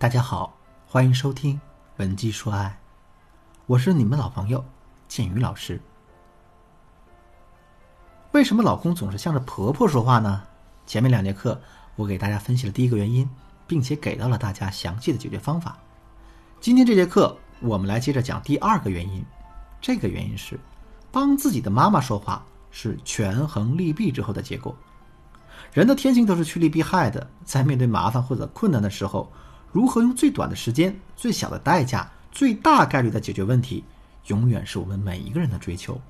大家好，欢迎收听《文姬说爱》，我是你们老朋友建宇老师。为什么老公总是向着婆婆说话呢？前面两节课我给大家分析了第一个原因，并且给到了大家详细的解决方法。今天这节课我们来接着讲第二个原因，这个原因是帮自己的妈妈说话是权衡利弊之后的结果。人的天性都是趋利避害的，在面对麻烦或者困难的时候，如何用最短的时间、最小的代价、最大概率的解决问题，永远是我们每一个人的追求。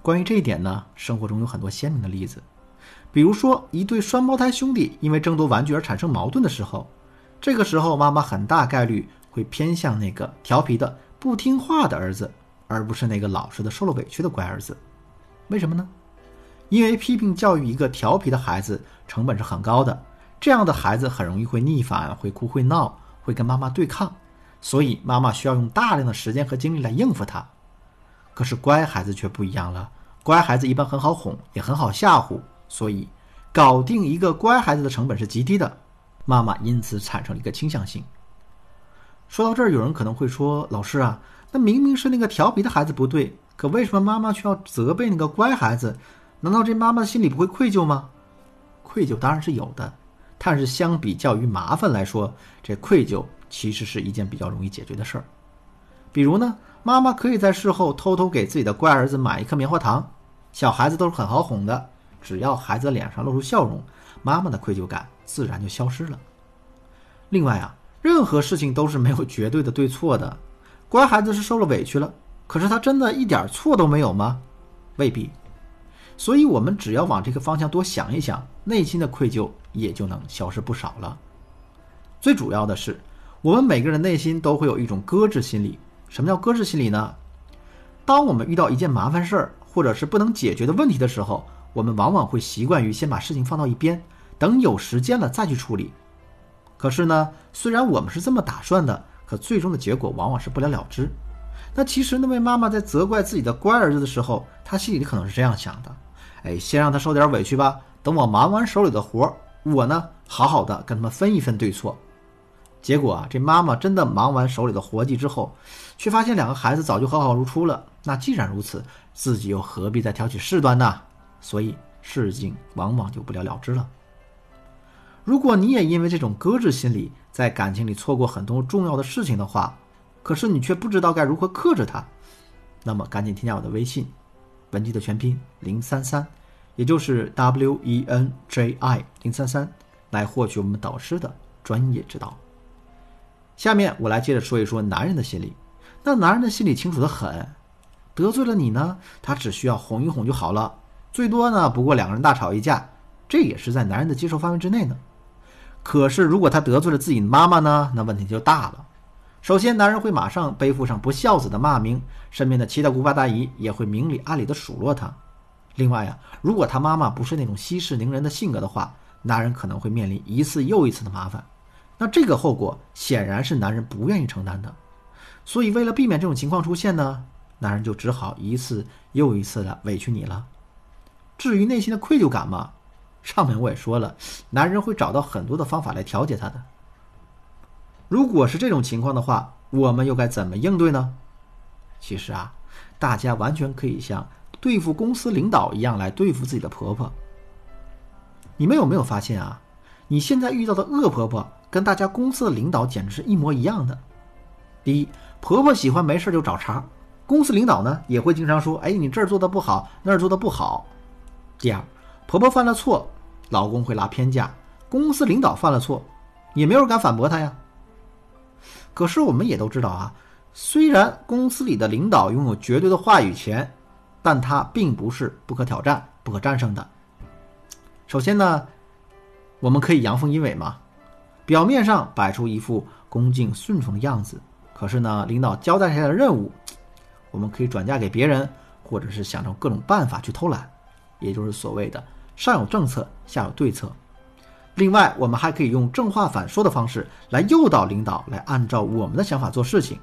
关于这一点呢，生活中有很多鲜明的例子，比如说一对双胞胎兄弟因为争夺玩具而产生矛盾的时候，这个时候妈妈很大概率会偏向那个调皮的不听话的儿子，而不是那个老实的受了委屈的乖儿子。为什么呢？因为批评教育一个调皮的孩子成本是很高的，这样的孩子很容易会逆反、会哭、会闹、会跟妈妈对抗，所以妈妈需要用大量的时间和精力来应付他。可是乖孩子却不一样了，乖孩子一般很好哄，也很好吓唬，所以搞定一个乖孩子的成本是极低的。妈妈因此产生了一个倾向性。说到这儿，有人可能会说：“老师啊，那明明是那个调皮的孩子不对，可为什么妈妈却要责备那个乖孩子？”难道这妈妈心里不会愧疚吗？愧疚当然是有的，但是相比较于麻烦来说，这愧疚其实是一件比较容易解决的事儿。比如呢，妈妈可以在事后偷偷给自己的乖儿子买一颗棉花糖，小孩子都是很好哄的，只要孩子脸上露出笑容，妈妈的愧疚感自然就消失了。另外啊，任何事情都是没有绝对的对错的，乖孩子是受了委屈了，可是他真的一点错都没有吗？未必。所以，我们只要往这个方向多想一想，内心的愧疚也就能消失不少了。最主要的是，我们每个人内心都会有一种搁置心理。什么叫搁置心理呢？当我们遇到一件麻烦事儿，或者是不能解决的问题的时候，我们往往会习惯于先把事情放到一边，等有时间了再去处理。可是呢，虽然我们是这么打算的，可最终的结果往往是不了了之。那其实那位妈妈在责怪自己的乖儿子的时候，她心里可能是这样想的。哎，先让他受点委屈吧。等我忙完手里的活我呢，好好的跟他们分一分对错。结果啊，这妈妈真的忙完手里的活计之后，却发现两个孩子早就和好如初了。那既然如此，自己又何必再挑起事端呢？所以事情往往就不了了之了。如果你也因为这种搁置心理，在感情里错过很多重要的事情的话，可是你却不知道该如何克制它，那么赶紧添加我的微信。文姬的全拼零三三，也就是 W E N J I 零三三，来获取我们导师的专业指导。下面我来接着说一说男人的心理。那男人的心理清楚的很，得罪了你呢，他只需要哄一哄就好了，最多呢不过两个人大吵一架，这也是在男人的接受范围之内呢。可是如果他得罪了自己的妈妈呢，那问题就大了。首先，男人会马上背负上不孝子的骂名，身边的七大姑八大姨也会明里暗里的数落他。另外呀，如果他妈妈不是那种息事宁人的性格的话，男人可能会面临一次又一次的麻烦。那这个后果显然是男人不愿意承担的。所以，为了避免这种情况出现呢，男人就只好一次又一次的委屈你了。至于内心的愧疚感嘛，上面我也说了，男人会找到很多的方法来调节他的。如果是这种情况的话，我们又该怎么应对呢？其实啊，大家完全可以像对付公司领导一样来对付自己的婆婆。你们有没有发现啊？你现在遇到的恶婆婆跟大家公司的领导简直是一模一样的。第一，婆婆喜欢没事就找茬，公司领导呢也会经常说：“哎，你这儿做的不好，那儿做的不好。”第二，婆婆犯了错，老公会拉偏架；公司领导犯了错，也没有人敢反驳他呀。可是我们也都知道啊，虽然公司里的领导拥有绝对的话语权，但他并不是不可挑战、不可战胜的。首先呢，我们可以阳奉阴违嘛，表面上摆出一副恭敬顺从的样子，可是呢，领导交代下来的任务，我们可以转嫁给别人，或者是想着各种办法去偷懒，也就是所谓的上有政策，下有对策。另外，我们还可以用正话反说的方式来诱导领导来按照我们的想法做事情。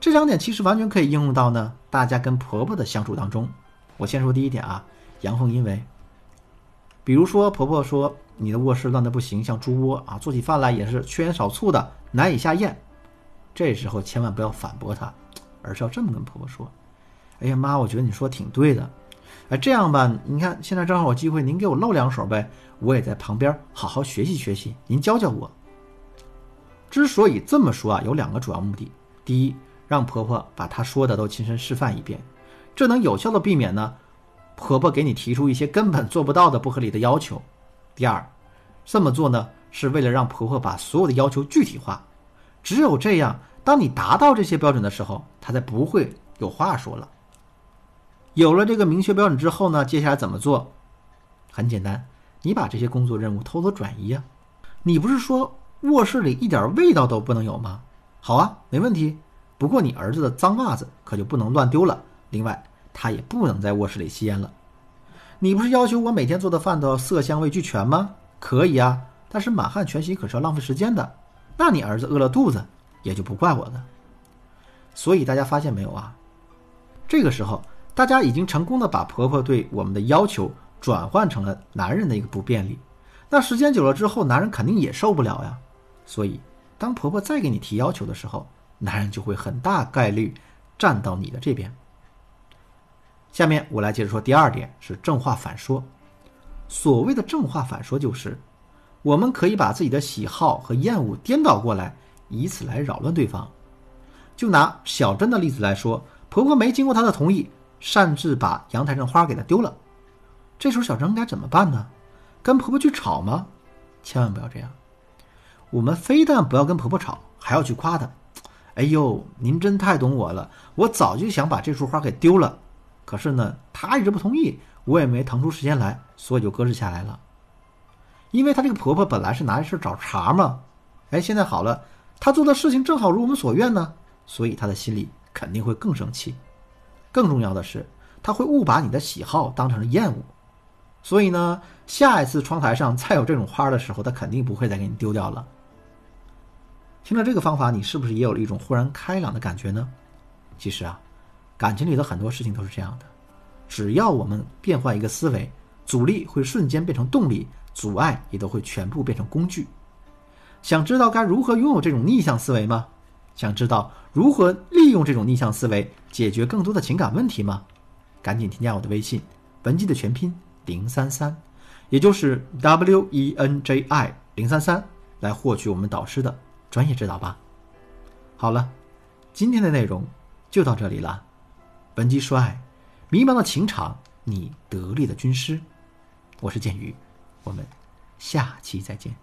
这两点其实完全可以应用到呢，大家跟婆婆的相处当中。我先说第一点啊，阳奉阴违。比如说婆婆说你的卧室乱得不行，像猪窝啊，做起饭来也是缺盐少醋的，难以下咽。这时候千万不要反驳她，而是要这么跟婆婆说：“哎呀妈，我觉得你说挺对的。哎，这样吧，你看现在正好有机会，您给我露两手呗，我也在旁边好好学习学习，您教教我。”之所以这么说啊，有两个主要目的：第一，让婆婆把她说的都亲身示范一遍，这能有效的避免呢婆婆给你提出一些根本做不到的不合理的要求；第二，这么做呢是为了让婆婆把所有的要求具体化。只有这样，当你达到这些标准的时候，她才不会有话说了。有了这个明确标准之后呢，接下来怎么做？很简单，你把这些工作任务偷偷转移呀。你不是说卧室里一点味道都不能有吗？好啊，没问题。不过你儿子的脏袜子可就不能乱丢了。另外，他也不能在卧室里吸烟了。你不是要求我每天做的饭都要色香味俱全吗？可以啊，但是满汉全席可是要浪费时间的。那你儿子饿了肚子，也就不怪我的。所以大家发现没有啊？这个时候，大家已经成功的把婆婆对我们的要求转换成了男人的一个不便利。那时间久了之后，男人肯定也受不了呀。所以，当婆婆再给你提要求的时候，男人就会很大概率站到你的这边。下面我来接着说第二点，是正话反说。所谓的正话反说，就是我们可以把自己的喜好和厌恶颠倒过来，以此来扰乱对方。就拿小珍的例子来说，婆婆没经过她的同意，擅自把阳台上花给她丢了。这时候小张该怎么办呢？跟婆婆去吵吗？千万不要这样。我们非但不要跟婆婆吵，还要去夸她。哎呦，您真太懂我了！我早就想把这束花给丢了，可是呢，她一直不同意，我也没腾出时间来，所以就搁置下来了。因为她这个婆婆本来是拿这事找茬嘛，哎，现在好了，她做的事情正好如我们所愿呢。所以她的心里肯定会更生气，更重要的是，他会误把你的喜好当成了厌恶，所以呢，下一次窗台上再有这种花的时候，他肯定不会再给你丢掉了。听了这个方法，你是不是也有了一种豁然开朗的感觉呢？其实啊，感情里的很多事情都是这样的，只要我们变换一个思维，阻力会瞬间变成动力，阻碍也都会全部变成工具。想知道该如何拥有这种逆向思维吗？想知道如何利用这种逆向思维解决更多的情感问题吗？赶紧添加我的微信，文姬的全拼零三三，也就是 W E N J I 零三三，来获取我们导师的专业指导吧。好了，今天的内容就到这里了。文姬说爱，迷茫的情场，你得力的军师。我是剑宇，我们下期再见。